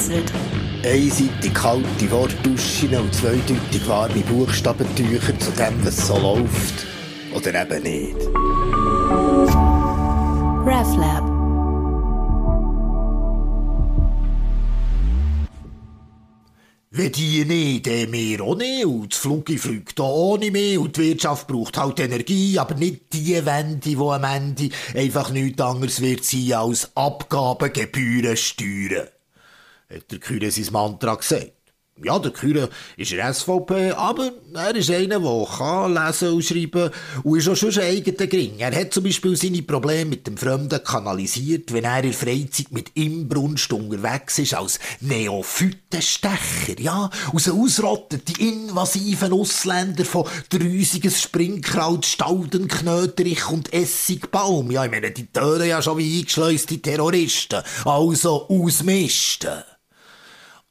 vereinzelt. Einseitig kalte Wortduschen und zweideutig warme Buchstabentücher zu dem, was so läuft. Oder eben nicht. RefLab. Wenn die nicht, dann wir auch nicht. Und das Flugzeug fliegt auch ohne mehr. Und die Wirtschaft braucht halt Energie, aber nicht die Wende, die am Ende einfach nichts anderes wird sein als Abgaben, Gebühren, Steuern. Hat der Kühne sein Mantra gesagt. Ja, der Kühne ist ein SVP, aber er ist einer, der kann lesen und schreiben und ist auch schon ein eigener Gring. Er hat zum Beispiel seine Probleme mit dem Fremden kanalisiert, wenn er in der Freizeit mit Imbrunst unterwegs ist als Neophytenstecher, ja, aus ausrottet die invasiven Ausländer von Drüsiges Springkraut, Staudenknöterich und Essigbaum. Ja, ich meine, die tören ja schon wie eingeschleuste Terroristen. Also ausmisten.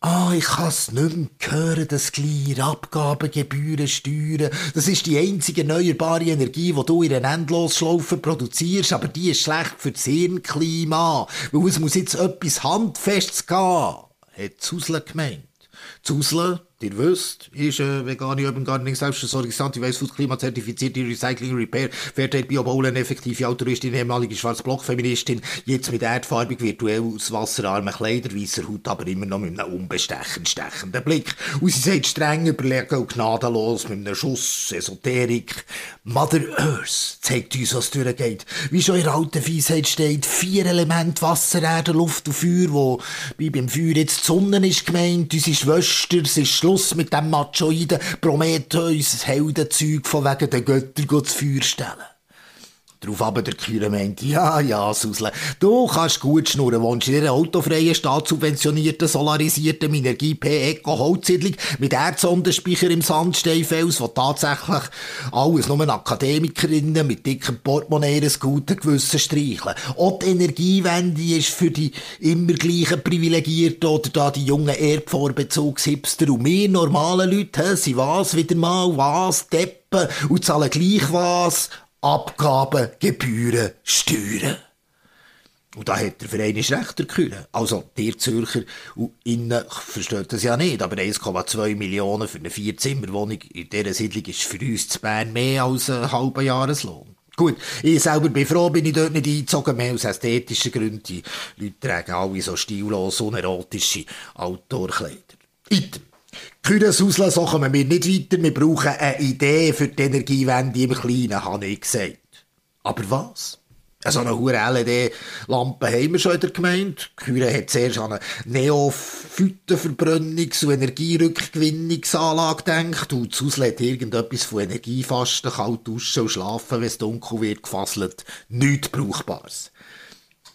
Ah, ich kann's nicht mehr hören, das Glied, Abgaben, Gebühren, Steuern. Das ist die einzige erneuerbare Energie, die du in einer Endlosschlaufe produzierst, aber die ist schlecht für das Hirnklima, weil es muss jetzt etwas Handfestes gehen, hat Zusle gemeint. Zusle Ihr wisst, ist äh, vegane Urban Gardening, Selbstversorgungs, Anti-Waste-Food, klimazertifizierte Recycling, Repair, Fairtrade, Biobaulen, effektive Autoristin, ehemalige schwarze Block-Feministin, jetzt mit erdfarbig, virtuell aus wasserarmen Kleider, weißer Haut, aber immer noch mit einem unbestechend stechenden Blick. Und sie sagt streng überlegen und gnadenlos mit einem Schuss Esoterik. Mother Earth zeigt uns, was durchgeht. Wie schon in der alten Weisheit steht, vier Elemente, Wasser, Erde, Luft und Feuer, wo wie beim Feuer jetzt die Sonne ist gemeint, unsere Schwester, es ist Schluss mit dem Machoiden Prometheus Heldenzeug von wegen den Göttern zu Feuer stellen. Darauf aber der Kühler meint, ja, ja, Susle, du kannst gut schnurren, wohnst in einer autofreien, staatssubventionierten, solarisierten Minergie P Eco Holzsiedlung mit Erdsondenspeicher im Sandsteinfels, wo tatsächlich alles nur Akademikerinnen mit dicken Portemonnaie ein gutes Gewissen streicheln. Auch die Energiewende ist für die immer gleichen Privilegierten oder da die jungen Erdvorbezugshipster und wir normalen Leute, sind was wieder mal, was, Deppen und zahlen gleich was, Abgaben, Gebühren, Steuern. Und da hat der Verein ist recht, der. Also, der Zürcher und innen versteht das ja nicht, aber 1,2 Millionen für eine Vierzimmerwohnung in dieser Siedlung ist für uns zu Bern mehr als ein halber Jahreslohn. Gut, ich selber bin froh, bin ich dort nicht eingezogen, mehr aus ästhetischen Gründen. Die Leute tragen alle so stillos, unerotische Outdoor-Kleider. Item. Kühnes auslassen, so kommen wir nicht weiter. Wir brauchen eine Idee für die Energiewende im Kleinen, habe ich gesagt. Aber was? So eine hohe LED-Lampe haben wir schon in der Gemeinde. Küre hat zuerst an eine Neophytenverbrennungs- und Energierückgewinnungsanlage gedacht und Zusle hat irgendetwas von Energiefasten, kalt duschen und schlafen, wenn es dunkel wird, gefasselt. Nichts Brauchbares.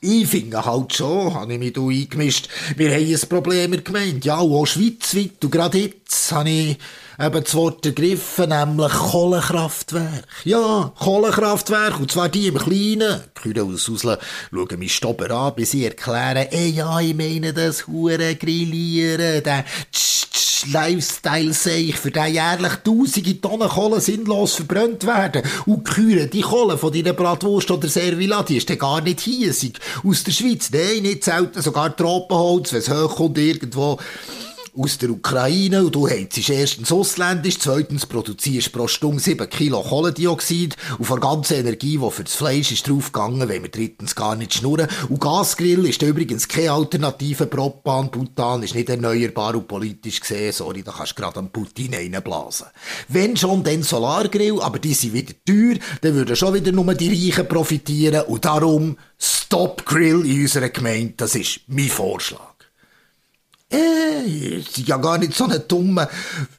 Ich finde halt schon, habe ich mich da eingemischt, wir haben ein Problem in der Gemeinde. Ja, auch schweizweit. Und gerade jetzt habe ich eben das Wort ergriffen, nämlich Kohlekraftwerk. Ja, Kohlekraftwerk, und zwar die im Kleinen. Kühe aus Usle schauen mich Stopper an, bis sie erklären, ey, ja, ich meine das hure Grillieren, der Lifestyle sehe ich, für den jährlich tausende Tonnen Kohle sinnlos verbrannt werden. Und Kühe, die Kohle von deiner Bratwurst oder Servila, die ist dann gar nicht hiesig. Aus der Schweiz, nein, nicht selten, sogar Tropenholz, wenn es hochkommt irgendwo aus der Ukraine und du heizst erstens ausländisch, zweitens produzierst pro Stunde 7 Kilo Kohlendioxid und von der ganzen Energie, die für das Fleisch ist draufgegangen, wenn wir drittens gar nicht schnurren. Und Gasgrill ist übrigens keine Alternative, Propan, Butan ist nicht erneuerbar und politisch gesehen, sorry, da kannst du gerade am Putin reinblasen. Wenn schon, dann Solargrill, aber die sind wieder teuer, dann würden schon wieder nur die Reichen profitieren und darum Stop Grill in unserer Gemeinde, das ist mein Vorschlag. Äh, ist ja gar nicht so ein dummer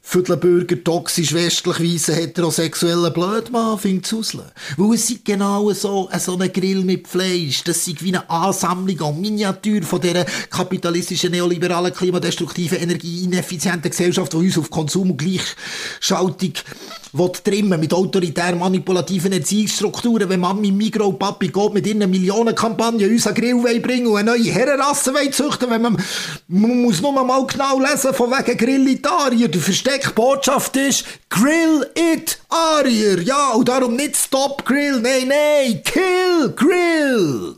Viertelbürger, toxisch, westlich, weißer, heterosexueller Blödmann, findet Zusle. Weil es ist genau so, so ein Grill mit Fleisch. Das ist wie eine Ansammlung und Miniatur von dieser kapitalistischen, neoliberalen, klimadestruktiven, energieineffizienten Gesellschaft, die uns auf Konsum und Gleichschaltung trimmen mit autoritär manipulativen Erziehungsstrukturen, wenn Mami, Migro und Papi geht mit ihren Millionenkampagne uns einen Grill bringen und eine neue Herrenrasse züchten, wenn man, man muss nur mal genau lesen, von wegen Grillitarier. Die versteckte Botschaft ist, Grill it Arier. Ja, und darum nicht Stop Grill, nein, nein, Kill Grill.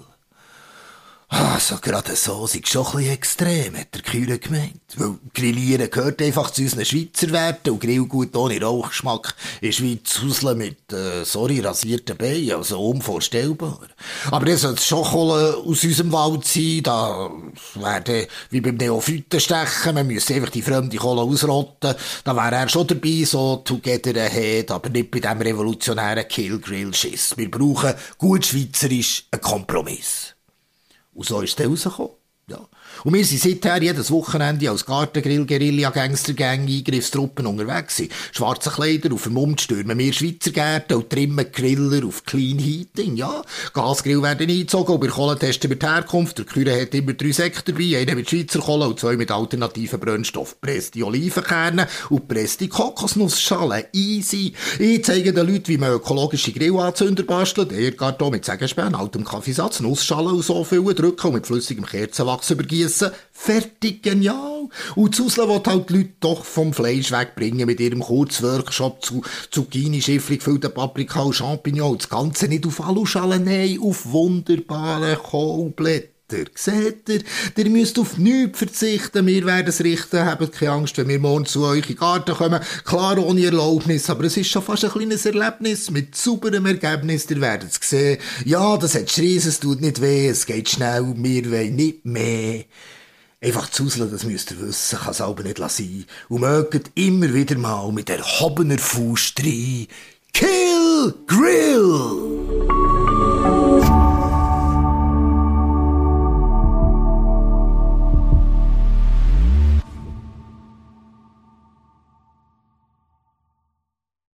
Also, gerade so sind schon ein bisschen extrem, hat der Kühler gemeint. Weil Grillieren gehört einfach zu unseren Schweizer Werten und Grillgut ohne Rauchgeschmack ist wie Zuseln mit, äh, sorry, rasierten Beinen, also unvorstellbar. Aber das sollte schon Kohle aus unserem Wald sein, da wäre wie beim Neophytenstechen, man müsste einfach die fremde Kohle ausrotten, da wäre er schon dabei, so together ahead, aber nicht bei dem revolutionären Kill-Grill-Schiss. Wir brauchen gut schweizerisch einen Kompromiss. Und so ist es rausgekommen. Und wir sind seither jedes Wochenende als Gartengrill, Guerilla, Gangstergang, Eingriffstruppen unterwegs. Schwarze Kleider auf dem Mund stürmen wir Schweizer Gärten und trimmen Griller auf Clean Heating, ja. Gasgrill werden eingezogen und bei Kohle testen wir die Herkunft. Der Küre hat immer drei Säcke dabei, einen mit Schweizer Kohle und zwei mit alternativen Brennstoff. Presste Olivenkerne und presste Kokosnussschalen. Easy. Ich zeige den Leuten, wie man ökologische Grillanzünder bastelt. Erdgarton mit Sägespänen, altem Kaffeesatz, Nussschalen und so füllen, drücken und mit flüssigem Kerzenwachs übergießen gießen. Fertig, genial. Und Zusla will halt die Leute doch vom Fleisch wegbringen mit ihrem Kurzworkshop zu Zucchini, Schiffli, gefüllten Paprika und Champignon. Das Ganze nicht auf Aluschalen, nein, auf wunderbare Kohlblätter. Seht ihr? Ihr müsst auf nichts verzichten. Wir werden es richten. Habt keine Angst, wenn wir morgen zu euch in den Garten kommen. Klar ohne Erlaubnis, aber es ist schon fast ein kleines Erlebnis mit sauberem Ergebnis. Ihr werdet es sehen. Ja, das hat Schreis, es tut nicht weh, es geht schnell. Wir wollen nicht mehr. Einfach zuseln, das müsst ihr wissen, kann es aber nicht sein. Und mögt immer wieder mal mit erhobener Faust rein. Kill Grill!